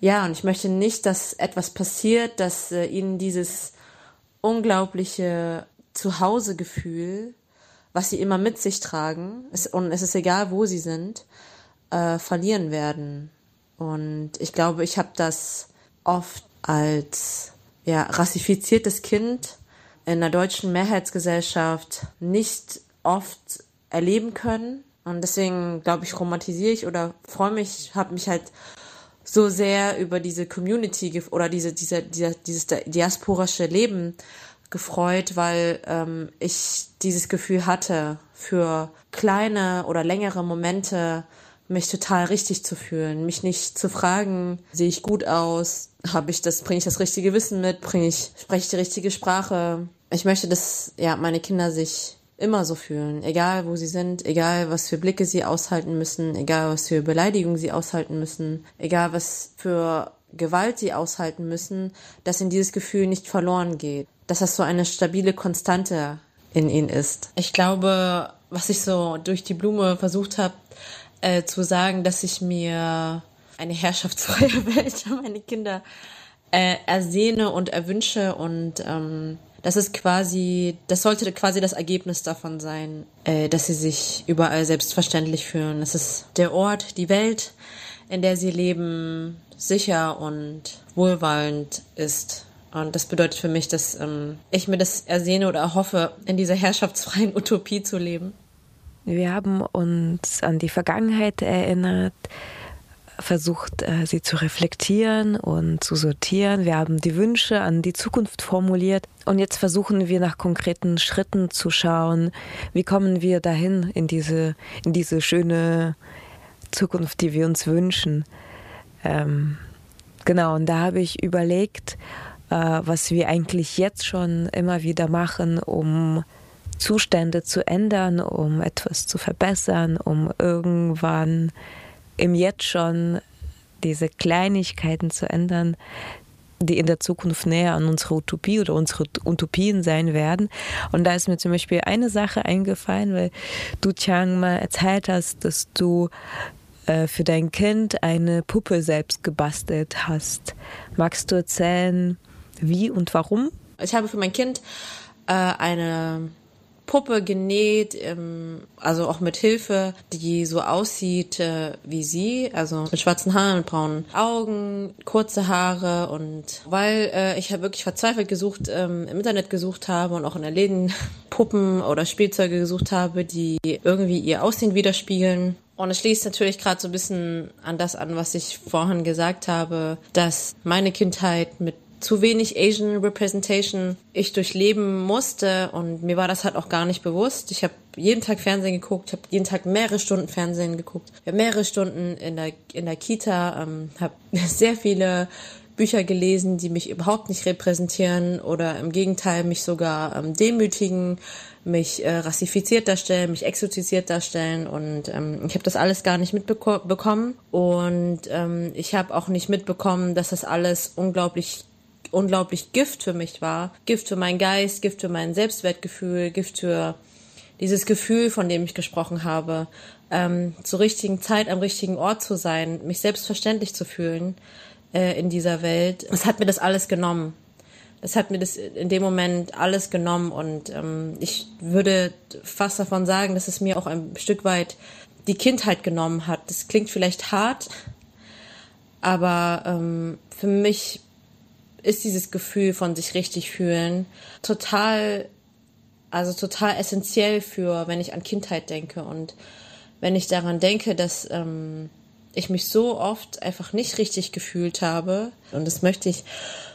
ja, und ich möchte nicht, dass etwas passiert, dass äh, ihnen dieses unglaubliche Zuhausegefühl was sie immer mit sich tragen, und es ist egal, wo sie sind, äh, verlieren werden. Und ich glaube, ich habe das oft als ja, rassifiziertes Kind in der deutschen Mehrheitsgesellschaft nicht oft erleben können. Und deswegen, glaube ich, romantisiere ich oder freue mich, habe mich halt so sehr über diese Community oder diese, diese, diese dieses diasporische Leben gefreut, weil ähm, ich dieses Gefühl hatte, für kleine oder längere Momente mich total richtig zu fühlen, mich nicht zu fragen, sehe ich gut aus, habe ich das, bringe ich das richtige Wissen mit, bringe ich, spreche ich die richtige Sprache. Ich möchte, dass ja meine Kinder sich immer so fühlen, egal wo sie sind, egal was für Blicke sie aushalten müssen, egal was für Beleidigungen sie aushalten müssen, egal was für Gewalt sie aushalten müssen, dass ihnen dieses Gefühl nicht verloren geht, dass das so eine stabile Konstante in ihnen ist. Ich glaube, was ich so durch die Blume versucht habe äh, zu sagen, dass ich mir eine herrschaftsfreie *laughs* Welt für meine Kinder äh, ersehne und erwünsche und ähm, das ist quasi, das sollte quasi das Ergebnis davon sein, äh, dass sie sich überall selbstverständlich fühlen. Es ist der Ort, die Welt, in der sie leben, sicher und wohlwollend ist. Und das bedeutet für mich, dass ähm, ich mir das ersehne oder erhoffe, in dieser herrschaftsfreien Utopie zu leben. Wir haben uns an die Vergangenheit erinnert, versucht, äh, sie zu reflektieren und zu sortieren. Wir haben die Wünsche an die Zukunft formuliert und jetzt versuchen wir nach konkreten Schritten zu schauen, wie kommen wir dahin in diese, in diese schöne Zukunft, die wir uns wünschen. Ähm, genau, und da habe ich überlegt, was wir eigentlich jetzt schon immer wieder machen, um Zustände zu ändern, um etwas zu verbessern, um irgendwann im Jetzt schon diese Kleinigkeiten zu ändern, die in der Zukunft näher an unsere Utopie oder unsere Utopien sein werden. Und da ist mir zum Beispiel eine Sache eingefallen, weil du Chang mal erzählt hast, dass du äh, für dein Kind eine Puppe selbst gebastelt hast. Magst du erzählen, wie und warum? Ich habe für mein Kind äh, eine Puppe genäht, ähm, also auch mit Hilfe, die so aussieht äh, wie sie, also mit schwarzen Haaren und braunen Augen, kurze Haare und weil äh, ich habe wirklich verzweifelt gesucht, ähm, im Internet gesucht habe und auch in der Läden *laughs* Puppen oder Spielzeuge gesucht habe, die irgendwie ihr Aussehen widerspiegeln. Und es schließt natürlich gerade so ein bisschen an das an, was ich vorhin gesagt habe, dass meine Kindheit mit zu wenig Asian Representation ich durchleben musste und mir war das halt auch gar nicht bewusst. Ich habe jeden Tag Fernsehen geguckt, ich habe jeden Tag mehrere Stunden Fernsehen geguckt, mehrere Stunden in der in der Kita, ähm, habe *laughs* sehr viele Bücher gelesen, die mich überhaupt nicht repräsentieren oder im Gegenteil mich sogar ähm, demütigen, mich äh, rassifiziert darstellen, mich exotisiert darstellen und ähm, ich habe das alles gar nicht mitbekommen und ähm, ich habe auch nicht mitbekommen, dass das alles unglaublich unglaublich Gift für mich war. Gift für meinen Geist, Gift für mein Selbstwertgefühl, Gift für dieses Gefühl, von dem ich gesprochen habe, ähm, zur richtigen Zeit am richtigen Ort zu sein, mich selbstverständlich zu fühlen äh, in dieser Welt. Es hat mir das alles genommen. Es hat mir das in dem Moment alles genommen und ähm, ich würde fast davon sagen, dass es mir auch ein Stück weit die Kindheit genommen hat. Das klingt vielleicht hart, aber ähm, für mich ist dieses Gefühl von sich richtig fühlen total, also total essentiell für, wenn ich an Kindheit denke und wenn ich daran denke, dass ähm, ich mich so oft einfach nicht richtig gefühlt habe und das möchte ich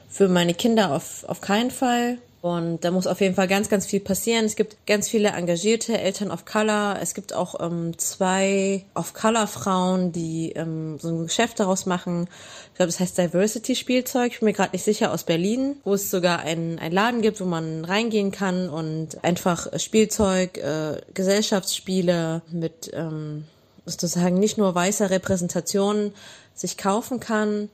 für meine Kinder auf, auf keinen Fall. Und da muss auf jeden Fall ganz, ganz viel passieren. Es gibt ganz viele engagierte Eltern of Color. Es gibt auch ähm, zwei of Color Frauen, die ähm, so ein Geschäft daraus machen. Ich glaube, das heißt Diversity Spielzeug. Ich bin mir gerade nicht sicher aus Berlin, wo es sogar einen, einen Laden gibt, wo man reingehen kann und einfach Spielzeug, äh, Gesellschaftsspiele mit ähm, sozusagen nicht nur weißer Repräsentation sich kaufen kann.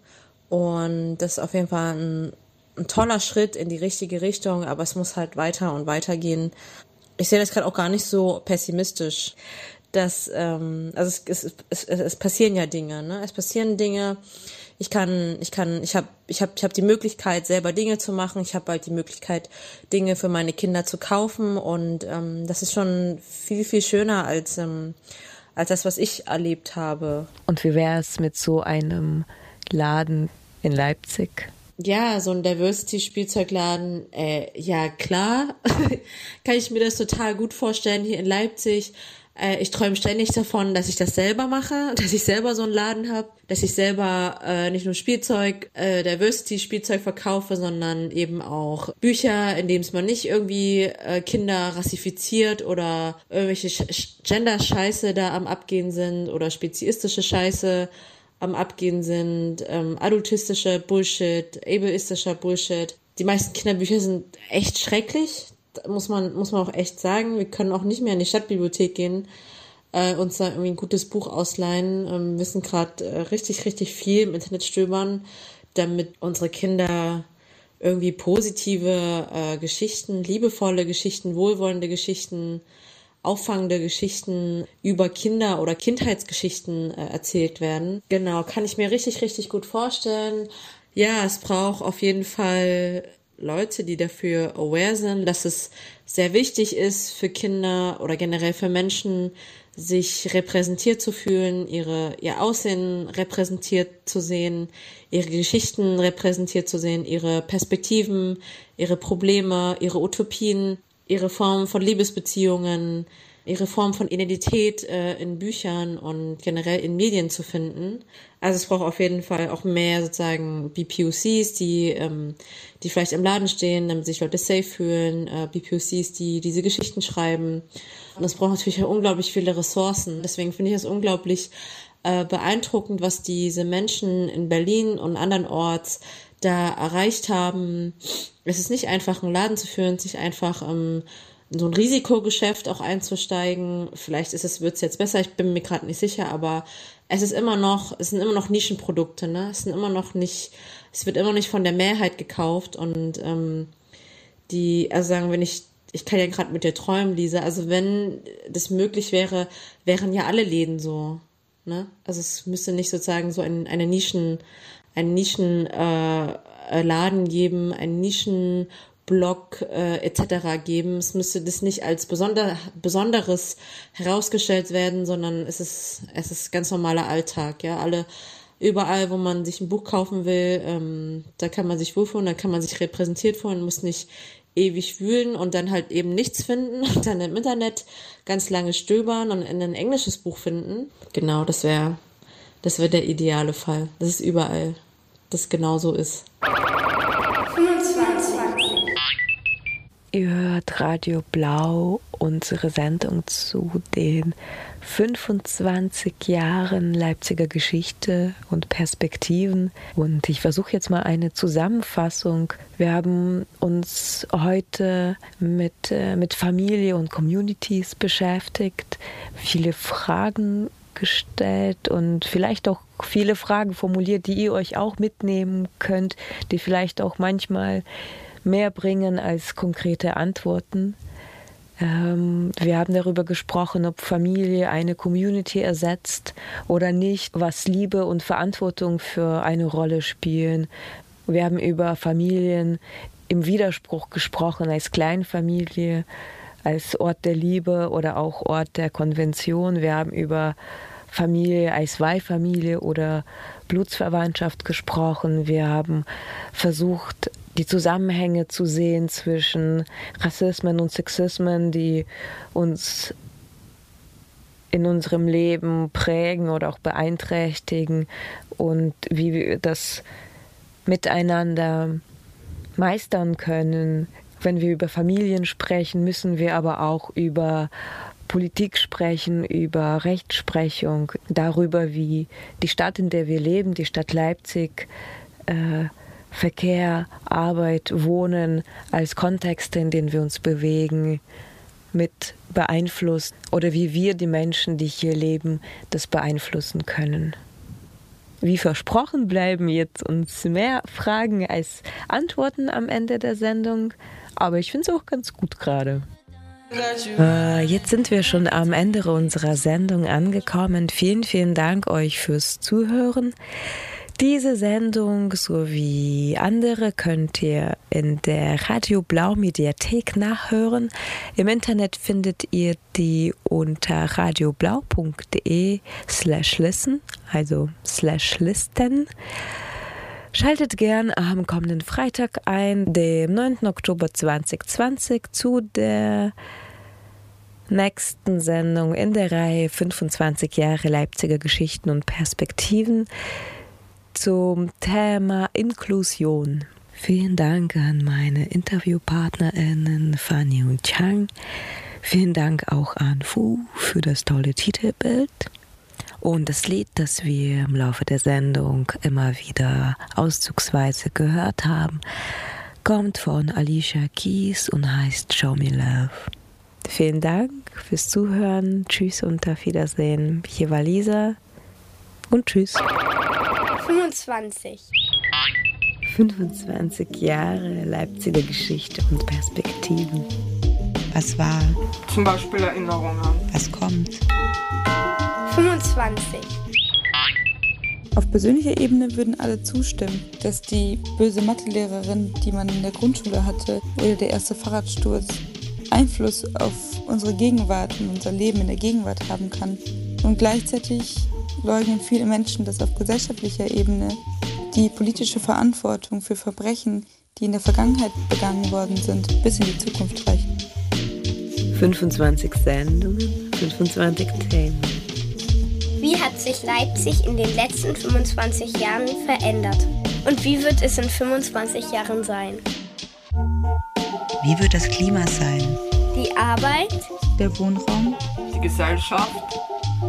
Und das ist auf jeden Fall ein ein toller Schritt in die richtige Richtung, aber es muss halt weiter und weiter gehen. Ich sehe das gerade auch gar nicht so pessimistisch, dass ähm, also es, es, es, es passieren ja Dinge, ne? Es passieren Dinge. Ich kann, ich kann, ich habe, ich habe, ich habe die Möglichkeit selber Dinge zu machen. Ich habe bald die Möglichkeit Dinge für meine Kinder zu kaufen und ähm, das ist schon viel viel schöner als ähm, als das, was ich erlebt habe. Und wie wäre es mit so einem Laden in Leipzig? Ja, so ein Diversity-Spielzeugladen, äh, ja klar, *laughs* kann ich mir das total gut vorstellen hier in Leipzig. Äh, ich träume ständig davon, dass ich das selber mache, *laughs* dass ich selber so einen Laden habe, dass ich selber äh, nicht nur Spielzeug, äh, Diversity-Spielzeug verkaufe, sondern eben auch Bücher, in denen es man nicht irgendwie äh, Kinder rassifiziert oder irgendwelche Gender-Scheiße da am Abgehen sind oder speziistische Scheiße am Abgehen sind, ähm, adultistischer Bullshit, ableistischer Bullshit. Die meisten Kinderbücher sind echt schrecklich muss man, muss man auch echt sagen. Wir können auch nicht mehr in die Stadtbibliothek gehen, äh, uns da irgendwie ein gutes Buch ausleihen. Ähm, wissen gerade äh, richtig, richtig viel im Internet stöbern, damit unsere Kinder irgendwie positive äh, Geschichten, liebevolle Geschichten, wohlwollende Geschichten, auffangende Geschichten über Kinder oder Kindheitsgeschichten äh, erzählt werden. Genau, kann ich mir richtig, richtig gut vorstellen. Ja, es braucht auf jeden Fall Leute, die dafür aware sind, dass es sehr wichtig ist für Kinder oder generell für Menschen, sich repräsentiert zu fühlen, ihre, ihr Aussehen repräsentiert zu sehen, ihre Geschichten repräsentiert zu sehen, ihre Perspektiven, ihre Probleme, ihre Utopien, ihre Formen von Liebesbeziehungen, ihre Form von Identität äh, in Büchern und generell in Medien zu finden. Also es braucht auf jeden Fall auch mehr sozusagen BPOCs, die, ähm, die vielleicht im Laden stehen, damit sich Leute safe fühlen, äh, BPOCs, die diese Geschichten schreiben. Und es braucht natürlich unglaublich viele Ressourcen. Deswegen finde ich es unglaublich äh, beeindruckend, was diese Menschen in Berlin und anderen Orts da erreicht haben. Es ist nicht einfach, einen Laden zu führen, sich einfach ähm, so ein Risikogeschäft auch einzusteigen. Vielleicht ist es, wird es jetzt besser, ich bin mir gerade nicht sicher, aber es ist immer noch, es sind immer noch Nischenprodukte, ne? Es sind immer noch nicht, es wird immer nicht von der Mehrheit gekauft und ähm, die, also sagen, wenn ich, ich kann ja gerade mit dir träumen, Lisa, also wenn das möglich wäre, wären ja alle Läden so, ne? Also es müsste nicht sozusagen so ein, eine Nischen, einen Nischen äh, Laden geben, einen Nischen Blog äh, etc. geben. Es müsste das nicht als besonder, Besonderes herausgestellt werden, sondern es ist, es ist ganz normaler Alltag. Ja, alle überall, wo man sich ein Buch kaufen will, ähm, da kann man sich wohlfühlen, da kann man sich repräsentiert fühlen, muss nicht ewig wühlen und dann halt eben nichts finden *laughs* und dann im Internet ganz lange stöbern und in ein englisches Buch finden. Genau, das wäre das wäre der ideale Fall. Das ist überall, das genau so ist. Ihr hört Radio Blau, unsere Sendung zu den 25 Jahren Leipziger Geschichte und Perspektiven. Und ich versuche jetzt mal eine Zusammenfassung. Wir haben uns heute mit, äh, mit Familie und Communities beschäftigt, viele Fragen gestellt und vielleicht auch viele Fragen formuliert, die ihr euch auch mitnehmen könnt, die vielleicht auch manchmal mehr bringen als konkrete Antworten. Ähm, wir haben darüber gesprochen, ob Familie eine Community ersetzt oder nicht, was Liebe und Verantwortung für eine Rolle spielen. Wir haben über Familien im Widerspruch gesprochen, als Kleinfamilie, als Ort der Liebe oder auch Ort der Konvention. Wir haben über Familie als Weihfamilie oder Blutsverwandtschaft gesprochen. Wir haben versucht, die Zusammenhänge zu sehen zwischen Rassismen und Sexismen, die uns in unserem Leben prägen oder auch beeinträchtigen und wie wir das miteinander meistern können. Wenn wir über Familien sprechen, müssen wir aber auch über Politik sprechen, über Rechtsprechung, darüber, wie die Stadt, in der wir leben, die Stadt Leipzig, äh, Verkehr, Arbeit, Wohnen als Kontexte, in denen wir uns bewegen, mit beeinflusst oder wie wir die Menschen, die hier leben, das beeinflussen können. Wie versprochen bleiben jetzt uns mehr Fragen als Antworten am Ende der Sendung, aber ich finde es auch ganz gut gerade. Äh, jetzt sind wir schon am Ende unserer Sendung angekommen. Vielen, vielen Dank euch fürs Zuhören. Diese Sendung sowie andere könnt ihr in der Radio Blau Mediathek nachhören. Im Internet findet ihr die unter radioblau.de slash listen, also slash listen. Schaltet gern am kommenden Freitag ein, dem 9. Oktober 2020, zu der nächsten Sendung in der Reihe 25 Jahre Leipziger Geschichten und Perspektiven zum Thema Inklusion. Vielen Dank an meine InterviewpartnerInnen Fanny und Chang. Vielen Dank auch an Fu für das tolle Titelbild. Und das Lied, das wir im Laufe der Sendung immer wieder auszugsweise gehört haben, kommt von Alicia Keys und heißt Show Me Love. Vielen Dank fürs Zuhören. Tschüss und auf Wiedersehen. Hier war Lisa und tschüss. 25. 25 Jahre Leipziger Geschichte und Perspektiven. Was war? Zum Beispiel Erinnerungen. Was kommt? 25. Auf persönlicher Ebene würden alle zustimmen, dass die böse Mathelehrerin, die man in der Grundschule hatte, oder der erste Fahrradsturz Einfluss auf unsere Gegenwart und unser Leben in der Gegenwart haben kann. Und gleichzeitig leugnen viele Menschen, dass auf gesellschaftlicher Ebene die politische Verantwortung für Verbrechen, die in der Vergangenheit begangen worden sind, bis in die Zukunft reicht. 25 Sendungen, 25 Themen. Wie hat sich Leipzig in den letzten 25 Jahren verändert? Und wie wird es in 25 Jahren sein? Wie wird das Klima sein? Die Arbeit, Der Wohnraum, Die Gesellschaft,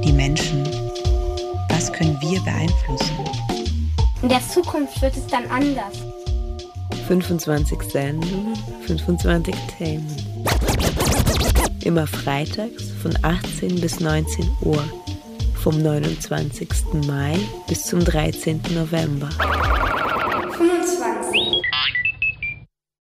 Die Menschen? Was können wir beeinflussen? in der Zukunft wird es dann anders. 25 Sendungen, 25 Themen. Immer freitags von 18 bis 19 Uhr. Vom 29. Mai bis zum 13. November. 25.